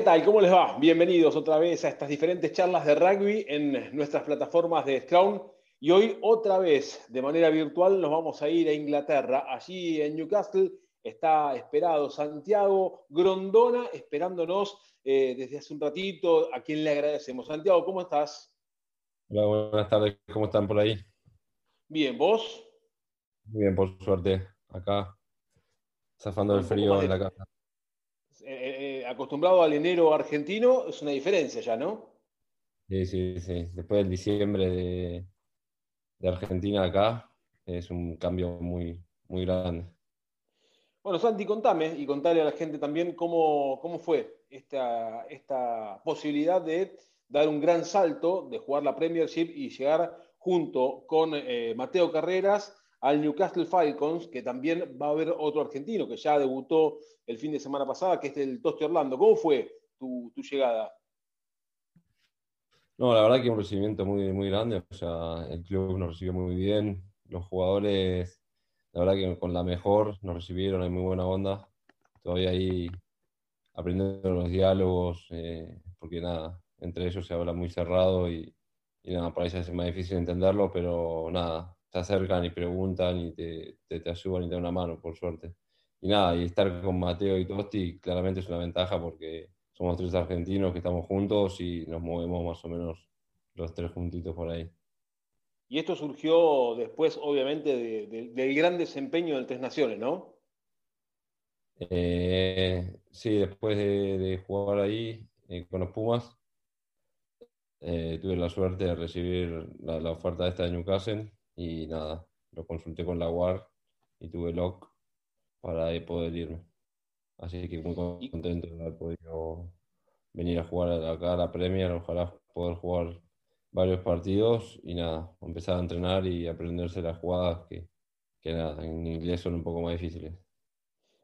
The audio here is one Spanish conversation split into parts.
¿qué tal? ¿Cómo les va? Bienvenidos otra vez a estas diferentes charlas de rugby en nuestras plataformas de Scrum. Y hoy otra vez, de manera virtual, nos vamos a ir a Inglaterra. Allí en Newcastle está esperado Santiago Grondona, esperándonos eh, desde hace un ratito, a quien le agradecemos. Santiago, ¿cómo estás? Hola, buenas tardes. ¿Cómo están por ahí? Bien, ¿vos? Muy bien, por suerte. Acá, zafando el frío en la casa. Eh, eh, acostumbrado al enero argentino, es una diferencia ya, ¿no? Sí, sí, sí. Después del diciembre de, Argentina acá, es un cambio muy, muy grande. Bueno, Santi, contame y contale a la gente también cómo, cómo fue esta, esta posibilidad de dar un gran salto, de jugar la Premiership y llegar junto con eh, Mateo Carreras al Newcastle Falcons, que también va a haber otro argentino que ya debutó el fin de semana pasada, que es el Tosti Orlando. ¿Cómo fue tu, llegada? No, la verdad que un recibimiento muy, muy grande. O sea, el club nos recibió muy bien. Los jugadores, la verdad que con la mejor nos recibieron, hay muy buena onda. Todavía ahí aprendiendo los diálogos, eh, porque nada, entre ellos se habla muy cerrado y, y nada, para ellos es más difícil entenderlo, pero nada, se acercan y preguntan y te, te, ayudan y te dan una mano, por suerte. Y nada, y estar con Mateo y Tosti claramente es una ventaja porque somos tres argentinos que estamos juntos y nos movemos más o menos los tres juntitos por ahí. Y esto surgió después, obviamente, del gran desempeño del Tres Naciones, ¿no? Eh, sí, después de, jugar ahí eh, con los Pumas, eh, tuve la suerte de recibir la, la oferta esta de Newcastle y nada, lo consulté con la WAR y tuve lock para poder irme. Así que muy contento de haber podido venir a jugar acá a la Premier, ojalá poder jugar varios partidos y nada, empezar a entrenar y aprenderse las jugadas que, que nada, en inglés son un poco más difíciles.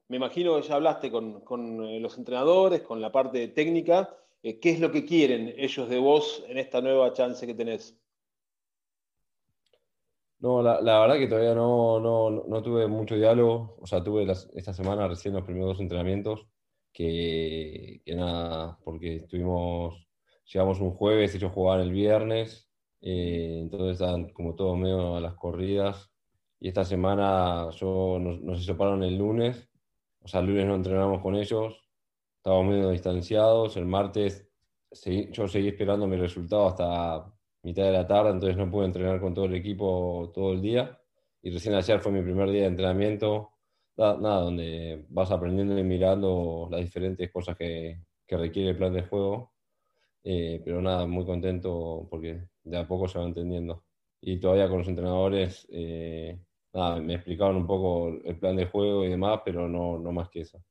Me imagino que ya hablaste con, con eh, los entrenadores, con la parte técnica. Eh, ¿Qué es lo que quieren ellos de vos en esta nueva chance que tenés? No, la, verdad que todavía no, no, tuve mucho diálogo. O sea, tuve esta semana recién los primeros dos entrenamientos, que, nada, porque estuvimos, llegamos un jueves, ellos jugaban el viernes, eh, entonces estaban como todos medio a las corridas. Y esta semana yo nos, nos separaron el lunes, o sea, el lunes no entrenamos con ellos, estábamos medio distanciados. El martes yo seguí esperando mi resultado hasta mitad de la tarde, entonces no pude entrenar con todo el equipo todo el día. Y recién ayer fue mi primer día de entrenamiento, nada, donde vas aprendiendo y mirando las diferentes cosas que, que requiere el plan de juego. Eh, pero nada, muy contento porque de a poco se va entendiendo. Y todavía con los entrenadores, eh, nada, me explicaron un poco el plan de juego y demás, pero no, no más que eso.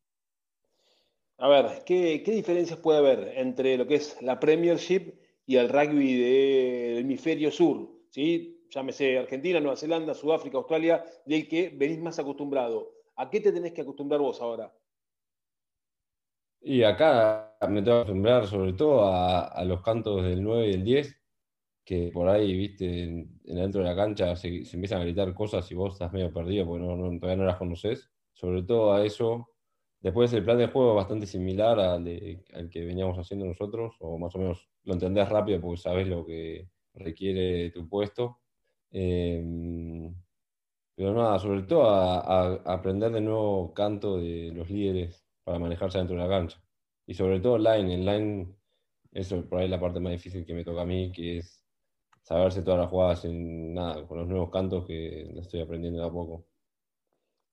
A ver, ¿qué, ¿qué diferencias puede haber entre lo que es la Premiership y al rugby del hemisferio sur, ¿sí? llámese Argentina, Nueva Zelanda, Sudáfrica, Australia, del que venís más acostumbrado. ¿A qué te tenés que acostumbrar vos ahora? Y acá me tengo que acostumbrar sobre todo a, los cantos del 9 y el 10, que por ahí, viste, en, dentro de la cancha se, empiezan a gritar cosas y vos estás medio perdido porque todavía no las conoces. Sobre todo a eso Después el plan de juego es bastante similar al, que veníamos haciendo nosotros, o más o menos lo entendés rápido porque sabes lo que requiere tu puesto. Em, pero nada, sobre todo a, aprender de nuevo canto de los líderes para manejarse dentro de la cancha. Y sobre todo line, en line, eso por ahí es la parte más difícil que me toca a mí, que es saberse todas las jugadas en nada, con los nuevos cantos que estoy aprendiendo de a poco.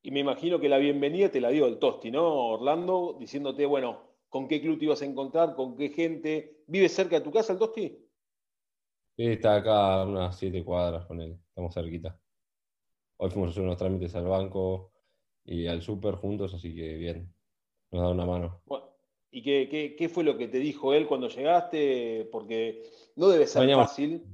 Y me imagino que la bienvenida te la dio el Tosti, ¿no? Orlando, diciéndote, bueno, con qué club te ibas a encontrar, con qué gente. ¿Vive cerca de tu casa el Tosti? Sí, está acá a unas siete cuadras con él, estamos cerquita. Hoy fuimos a hacer unos trámites al banco y al súper juntos, así que bien, nos da una mano. ¿Y qué, qué, fue lo que te dijo él cuando llegaste? Porque no debe ser fácil.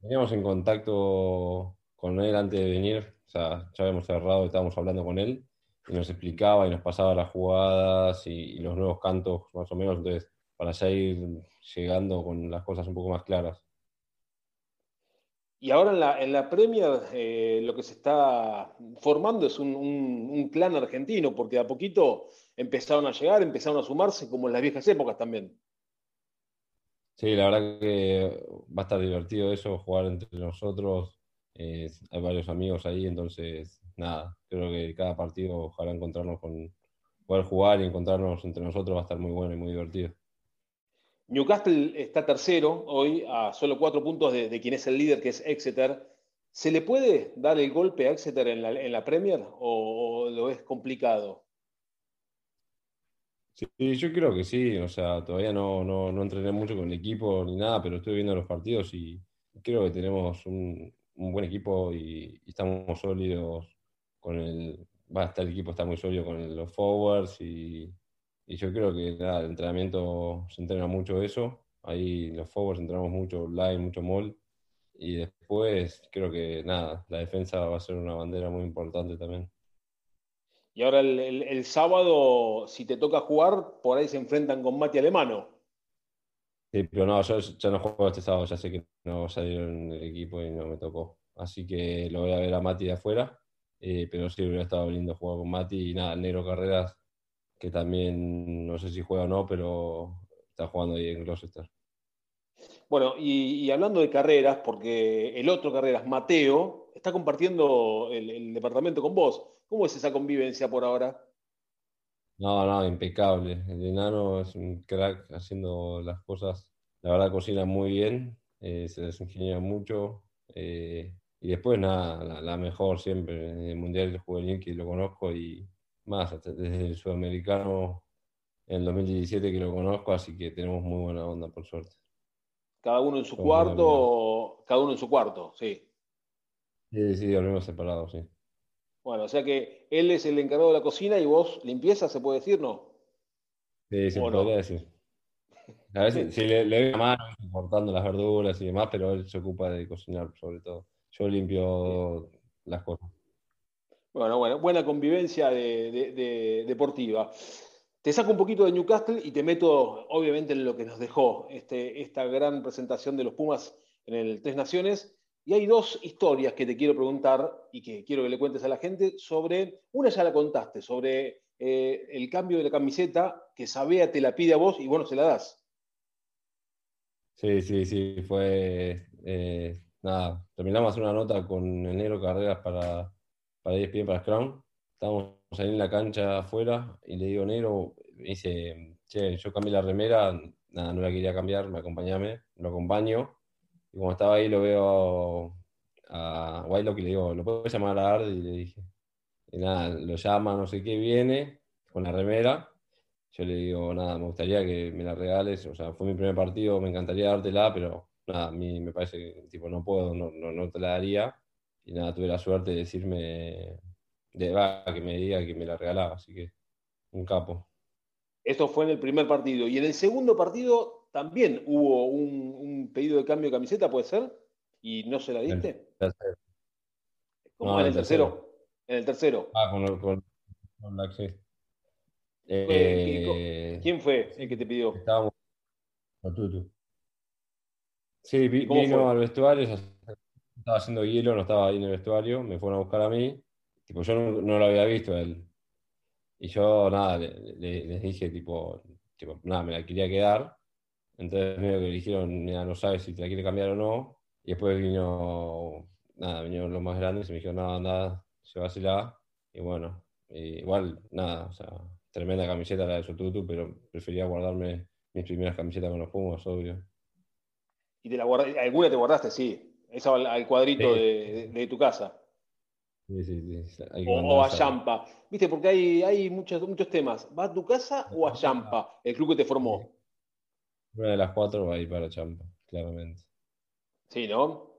Veníamos en contacto con él antes de venir, o sea, ya habíamos cerrado, estábamos hablando con él y nos explicaba y nos pasaba las jugadas y, los nuevos cantos más o menos, entonces para ya ir llegando con las cosas un poco más claras. Y ahora en la, en la Premier eh, lo que se está formando es un, un, clan argentino, porque a poquito empezaron a llegar, empezaron a sumarse como en las viejas épocas también. Sí, la verdad que va a estar divertido eso, jugar entre nosotros. Hay varios amigos ahí, entonces, nada, creo que cada partido ojalá encontrarnos con, poder jugar y encontrarnos entre nosotros va a estar muy bueno y muy divertido. Newcastle está tercero hoy a solo cuatro puntos de, quien es el líder, que es Exeter. ¿Se le puede dar el golpe a Exeter en la, Premier o, lo es complicado? Sí, yo creo que sí. O sea, todavía no, no, entrené mucho con el equipo ni nada, pero estoy viendo los partidos y creo que tenemos un, buen equipo y, estamos sólidos con el. Va a estar el equipo está muy sólido con los forwards y y yo creo que nada, el entrenamiento se entrena mucho eso. Ahí los forwards entrenamos mucho line, mucho mall. Y después creo que nada, la defensa va a ser una bandera muy importante también. Y ahora el, sábado, si te toca jugar, por ahí se enfrentan con Mati Alemano. Sí, pero no, yo ya no juego este sábado, ya sé que no salieron el equipo y no me tocó. Así que lo voy a ver a Mati de afuera. Eh, pero sí, hubiera estado lindo jugar con Mati y nada, Negro Carreras que también no sé si juega o no, pero está jugando ahí en Gloucester. Bueno, y, hablando de carreras, porque el otro carreras, Mateo, está compartiendo el, departamento con vos. ¿Cómo es esa convivencia por ahora? No, no, impecable. El enano es un crack haciendo las cosas. La verdad, cocina muy bien, eh, se desingenia mucho. Eh, y después, nada, la, mejor siempre. En el Mundial Juvenil que lo conozco y más desde el sudamericano en 2017 que lo conozco, así que tenemos muy buena onda, por suerte. Cada uno en su cuarto, cada uno en su cuarto, sí. Sí, sí, dormimos separados, sí. Bueno, o sea que él es el encargado de la cocina y vos limpieza, ¿se puede decir, no? Sí, se podría decir. A veces sí, le, le doy la mano cortando las verduras y demás, pero él se ocupa de cocinar sobre todo. Yo limpio las cosas. Bueno, bueno, buena convivencia de, deportiva. Te saco un poquito de Newcastle y te meto, obviamente, en lo que nos dejó este, esta gran presentación de los Pumas en el Tres Naciones. Y hay dos historias que te quiero preguntar y que quiero que le cuentes a la gente sobre, una ya la contaste, sobre eh, el cambio de la camiseta, que Sabea te la pide a vos y bueno, se la das. Sí, sí, sí, fue, eh, nada, terminamos una nota con Enero Carreras para para ESPN, para Scrum. Estábamos ahí en la cancha afuera y le digo, negro, me dice, che, yo cambié la remera, nada, no la quería cambiar, me acompañame, lo acompaño. Y como estaba ahí lo veo a Wildlock y le digo, ¿lo puedo llamar a Arde? Y le dije, y nada, lo llama, no sé qué, viene con la remera. Yo le digo, nada, me gustaría que me la regales, o sea, fue mi primer partido, me encantaría dártela, pero nada, a mí me parece que tipo, no puedo, no, no, no te la daría y nada, tuve la suerte de decirme, de va, que me diga que me la regalaba, así que un capo. Esto fue en el primer partido. Y en el segundo partido también hubo un, pedido de cambio de camiseta, ¿puede ser? ¿Y no se la diste? ¿Cómo en el tercero? En el tercero. Ah, con, con, con Black, sí. Eh, ¿Quién fue el que te pidió? Estábamos con Tutu. Sí, vino al vestuario, estaba haciendo hielo, no estaba ahí en el vestuario, me fueron a buscar a mí, tipo, yo no, lo había visto a él. Y yo, nada, les dije, tipo, tipo, nada, me la quería quedar. Entonces medio que le dijeron, mira, no sabes si te la quiere cambiar o no. Y después vino, nada, vinieron los más grandes y me dijeron, nada, nada, llévasela. Y bueno, igual, nada, o sea, tremenda camiseta la de Sotutu, pero prefería guardarme mis primeras camisetas con los Pumas, obvio. ¿Y te la alguna te guardaste? Sí. Esa al, cuadrito de, tu casa. Sí, sí, sí. O, a Champa. Viste, porque hay, hay muchos, muchos temas. ¿Va a tu casa o a Champa, el club que te formó? Una de las cuatro va a ir para Champa, claramente. Sí, ¿no?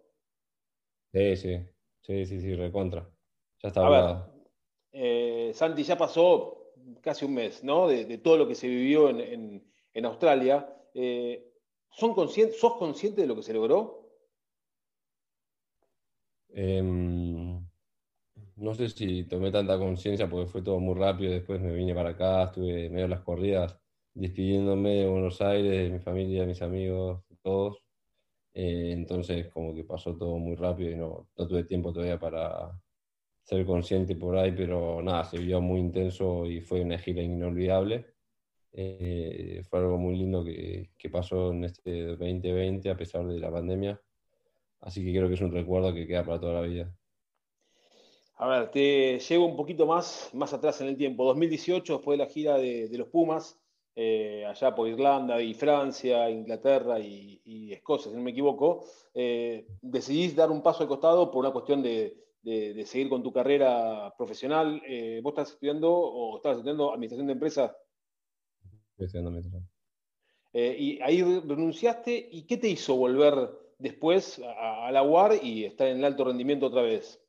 Sí, sí. Sí, sí, sí, recontra. Ya está a eh, Santi, ya pasó casi un mes, ¿no? De, todo lo que se vivió en, Australia. Eh, ¿son ¿Sos consciente de lo que se logró? Em, no sé si tomé tanta conciencia porque fue todo muy rápido. Después me vine para acá, estuve medio las corridas despidiéndome de Buenos Aires, de mi familia, de mis amigos, todos. Eh, entonces como que pasó todo muy rápido y no, no tuve tiempo todavía para ser consciente por ahí, pero nada, se vio muy intenso y fue una gira inolvidable. Eh, fue algo muy lindo que, que, pasó en este 2020 a pesar de la pandemia. Así que creo que es un recuerdo que queda para toda la vida. A ver, te llevo un poquito más, más atrás en el tiempo. 2018, después de la gira de, de los Pumas, eh, allá por Irlanda y Francia, Inglaterra y, Escocia, si no me equivoco, eh, decidís dar un paso al costado por una cuestión de, de, seguir con tu carrera profesional. Eh, ¿Vos estás estudiando o estás estudiando administración de empresas? Estoy estudiando administración. y ahí renunciaste, ¿y qué te hizo volver después a, a la UAR y estar en el alto rendimiento otra vez?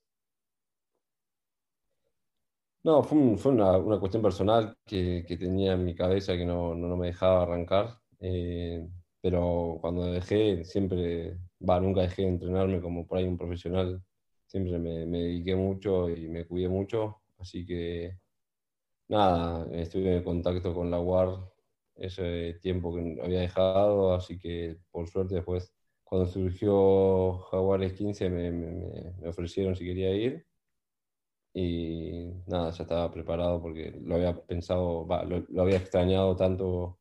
No, fue, una, cuestión personal que, tenía en mi cabeza que no, me dejaba arrancar. Eh, pero cuando dejé, siempre, va, nunca dejé de entrenarme como por ahí un profesional. Siempre me, dediqué mucho y me cuidé mucho. Así que, nada, estuve en contacto con la UAR ese tiempo que había dejado. Así que, por suerte, después, cuando surgió Jaguares 15, me ofrecieron si quería ir y nada, ya estaba preparado porque lo había pensado, lo, había extrañado tanto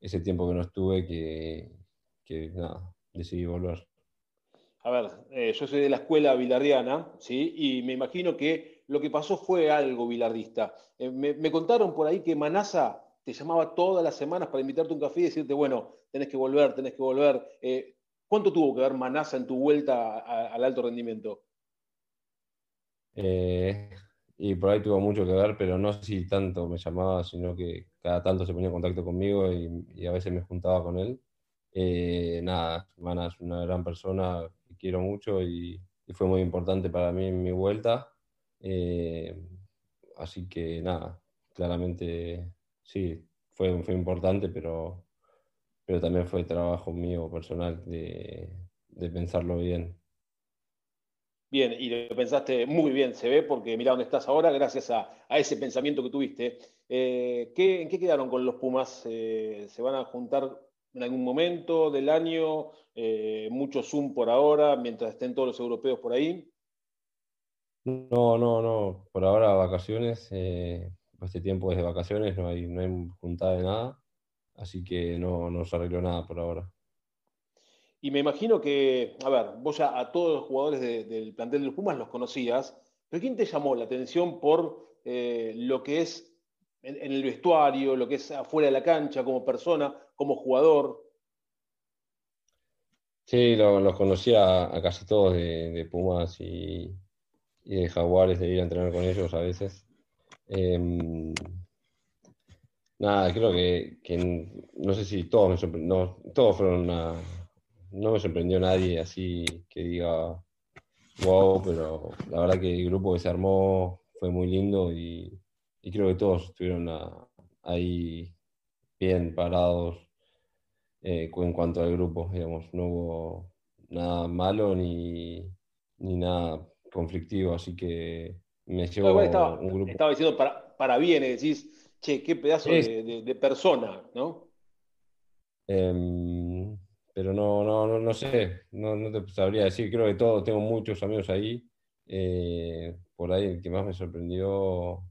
ese tiempo que no estuve que, que nada, decidí volver. A ver, eh, yo soy de la escuela bilardiana, ¿sí? Y me imagino que lo que pasó fue algo bilardista. Eh, me, contaron por ahí que Manasa te llamaba todas las semanas para invitarte a un café y decirte, bueno, tenés que volver, tenés que volver. Eh, ¿Cuánto tuvo que ver Manasa en tu vuelta al alto rendimiento? Eh, y por ahí tuvo mucho que ver, pero no si tanto me llamaba, sino que cada tanto se ponía en contacto conmigo y, a veces me juntaba con él. Eh, nada, Mana es una gran persona que quiero mucho y, fue muy importante para mí en mi vuelta. Eh, así que nada, claramente sí, fue, fue importante, pero, pero también fue trabajo mío personal de, de pensarlo bien. Bien, y lo pensaste muy bien, se ve, porque mira dónde estás ahora, gracias a, ese pensamiento que tuviste. Eh, ¿qué, ¿En qué quedaron con los Pumas? Eh, ¿Se van a juntar en algún momento del año? Eh, ¿Mucho Zoom por ahora, mientras estén todos los europeos por ahí? No, no, no. Por ahora vacaciones. este tiempo es de vacaciones, no hay, no hay juntada de nada. Así que no, no se arregló nada por ahora. Y me imagino que, a ver, vos ya a todos los jugadores del plantel de los Pumas los conocías, pero ¿quién te llamó la atención por eh, lo que es en, el vestuario, lo que es afuera de la cancha, como persona, como jugador? Sí, los conocía a, casi todos de, Pumas y, de Jaguares, de ir a entrenar con ellos a veces. Em, nada, creo que, no sé si todos me sorprendieron, todos fueron una no me sorprendió nadie así que diga wow, pero la verdad que el grupo que se armó fue muy lindo y, creo que todos estuvieron ahí bien parados eh, en cuanto al grupo, digamos, no hubo nada malo ni, nada conflictivo, así que me estaba, un grupo. Estaba diciendo para, para bien, decís, che, qué pedazo de, persona, ¿no? Em, pero no, no, no, sé, no, no, te sabría decir, creo que todos, tengo muchos amigos ahí. Eh, por ahí el que más me sorprendió,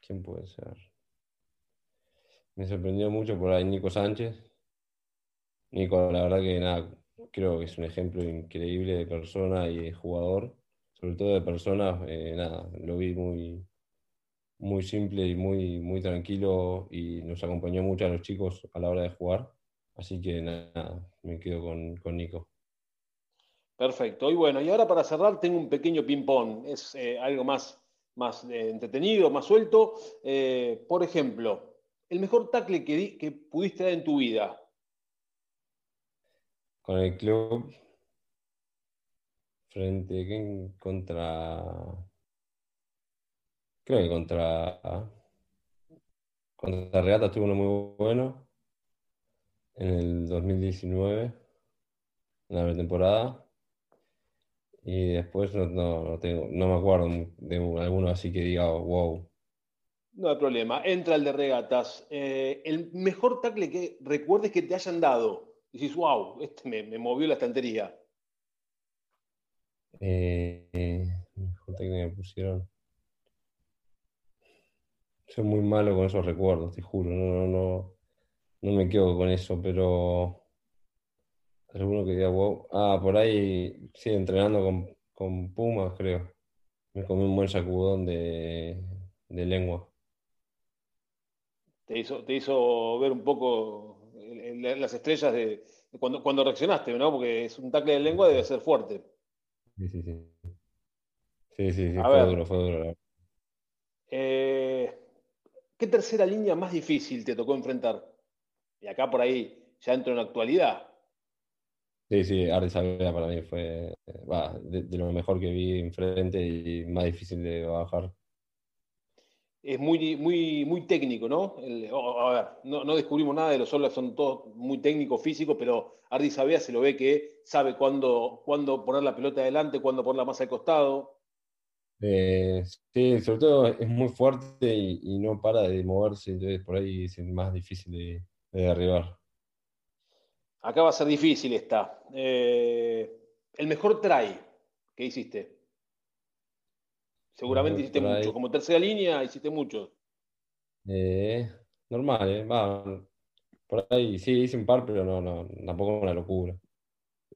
¿quién puede ser? Me sorprendió mucho por ahí Nico Sánchez. Nico, la verdad que nada, creo que es un ejemplo increíble de persona y de jugador, sobre todo de persona, eh, nada, lo vi muy, muy simple y muy, muy tranquilo y nos acompañó mucho a los chicos a la hora de jugar. Así que nada, me quedo con, Nico. Perfecto. Y bueno, y ahora para cerrar tengo un pequeño ping-pong. Es eh, algo más, más eh, entretenido, más suelto. Eh, por ejemplo, el mejor tackle que, que pudiste dar en tu vida. Con el club. Frente ¿quién? contra. Creo que contra. Contra Regata estuvo uno muy bueno en el 2019, en la temporada. Y después no, no, tengo, no me acuerdo de alguno así que diga, wow. No hay problema. Entra el de regatas. Eh, el mejor tackle que recuerdes que te hayan dado decís, wow, este me, movió la estantería? Eh, mejor técnica que pusieron. Soy muy malo con esos recuerdos, te juro. No, no, no, me quedo con eso, pero. Alguno que diga, wow. Ah, por ahí, sí, entrenando con, con Pumas, creo. Me comí un buen sacudón de, de lengua. Te hizo, te hizo ver un poco las estrellas de, cuando, cuando reaccionaste, ¿no? Porque es un tackle de lengua, debe ser fuerte. Sí, sí, sí. Sí, sí, sí, fue duro, fue duro. Eh, ¿Qué tercera línea más difícil te tocó enfrentar? Y acá por ahí ya entro en actualidad. Sí, sí, Arde Sabea para mí fue de, lo mejor que vi enfrente y más difícil de bajar. Es muy, muy, muy técnico, ¿no? a ver, no, descubrimos nada de los solos, son todos muy técnicos, físicos, pero Ardi Sabea se lo ve que sabe cuándo, cuándo poner la pelota adelante, cuándo ponerla más al costado. Eh, sí, sobre todo es muy fuerte y, no para de moverse, entonces por ahí es más difícil de, de derribar. Acá va a ser difícil esta. Eh, el mejor try que hiciste. Seguramente hiciste mucho. Como tercera línea hiciste mucho. Eh, normal, ¿eh? Va, por ahí sí hice un par, pero no, no, tampoco una locura.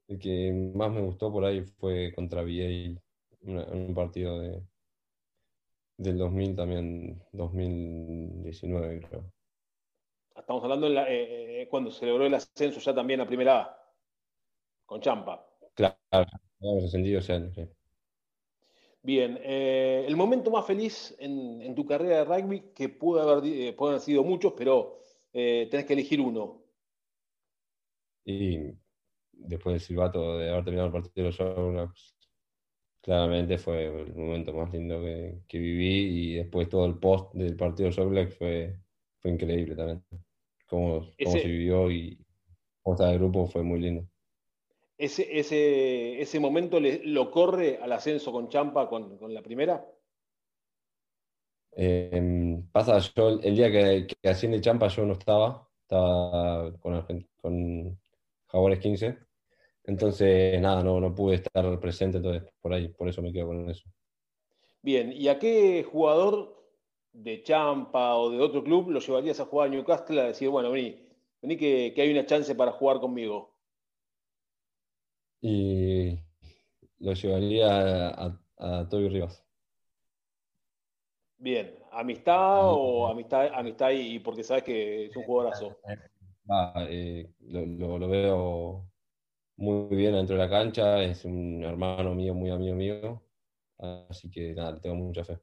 El que más me gustó por ahí fue contra VA en un partido de, del 2000 también, 2019 creo. Estamos hablando eh, eh, cuando se logró el ascenso ya también a primera A, con Champa. Claro, hemos ascendido ese año, Bien, eh, el momento más feliz en, tu carrera de rugby, que pudo haber, pueden haber sido muchos, pero tenés que elegir uno. Y después del silbato de haber terminado el partido de los claramente fue el momento más lindo que, viví y después todo el post del partido de los fue, fue increíble también cómo, se vivió y cómo estaba el grupo fue muy lindo. ¿Ese, ese, ese momento lo corre al ascenso con Champa con, la primera? Em, pasa, yo el día que, que, asciende Champa yo no estaba, estaba con, con Jaguares 15. Entonces, nada, no, no pude estar presente, entonces por ahí, por eso me quedo con eso. Bien, ¿y a qué jugador de Champa o de otro club, lo llevarías a jugar a Newcastle a decir, bueno, vení, vení que, hay una chance para jugar conmigo? Y lo llevaría a, a, Toby Rivas. Bien, ¿amistad o amistad, amistad y porque sabes que es un jugadorazo? Eh, lo, lo, veo muy bien dentro de la cancha, es un hermano mío, muy amigo mío, así que nada, tengo mucha fe.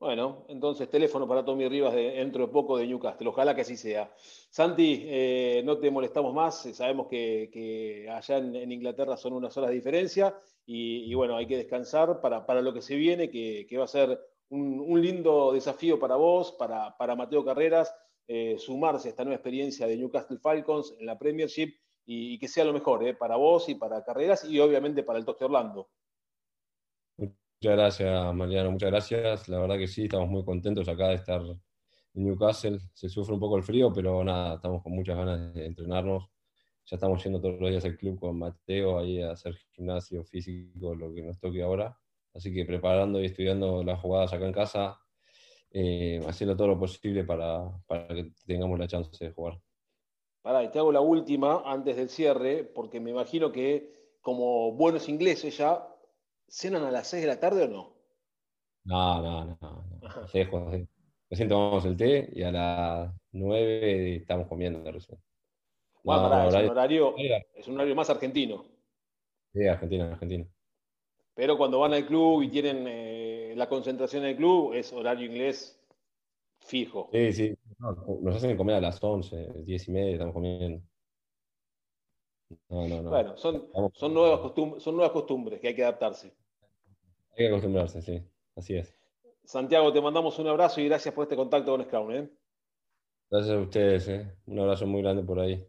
Bueno, entonces teléfono para Tommy Rivas dentro de poco de Newcastle. Ojalá que así sea. Santi, eh, no te molestamos más. Sabemos que, allá en, Inglaterra son unas horas de diferencia y, bueno, hay que descansar para, lo que se viene, que, va a ser un, lindo desafío para vos, para, Mateo Carreras, eh, sumarse a esta nueva experiencia de Newcastle Falcons en la Premiership y, que sea lo mejor eh, para vos y para Carreras y obviamente para el Toque Orlando. Muchas gracias, Mariano, muchas gracias. La verdad que sí, estamos muy contentos acá de estar en Newcastle. Se sufre un poco el frío, pero nada, estamos con muchas ganas de entrenarnos. Ya estamos yendo todos los días al club con Mateo ahí a hacer gimnasio físico, lo que nos toque ahora. Así que preparando y estudiando las jugadas acá en casa, eh, haciendo todo lo posible para, para que tengamos la chance de jugar. Pará, y te hago la última antes del cierre, porque me imagino que como buenos ingleses ya ¿Cenan a las 6 de la tarde o no? No, no, no. no. Recién tomamos el té y a las 9 estamos comiendo recién. Bueno, es, un horario, es un horario más argentino. Sí, argentino, argentino. Pero cuando van al club y tienen eh, la concentración en el club, es horario inglés fijo. Sí, sí. nos hacen comer a las 11, 10 y media, estamos comiendo. Bueno, son, son, nuevas costumbres, son nuevas costumbres que hay que adaptarse. Hay que acostumbrarse, sí, así es. Santiago, te mandamos un abrazo y gracias por este contacto con Scrum. ¿eh? Gracias a ustedes, ¿eh? un abrazo muy grande por ahí.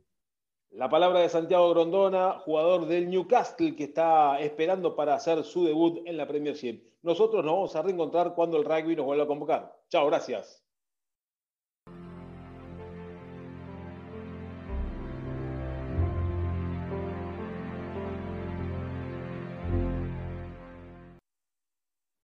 La palabra de Santiago Grondona, jugador del Newcastle que está esperando para hacer su debut en la Premiership. Nosotros nos vamos a reencontrar cuando el rugby nos vuelva a convocar. Chao, gracias.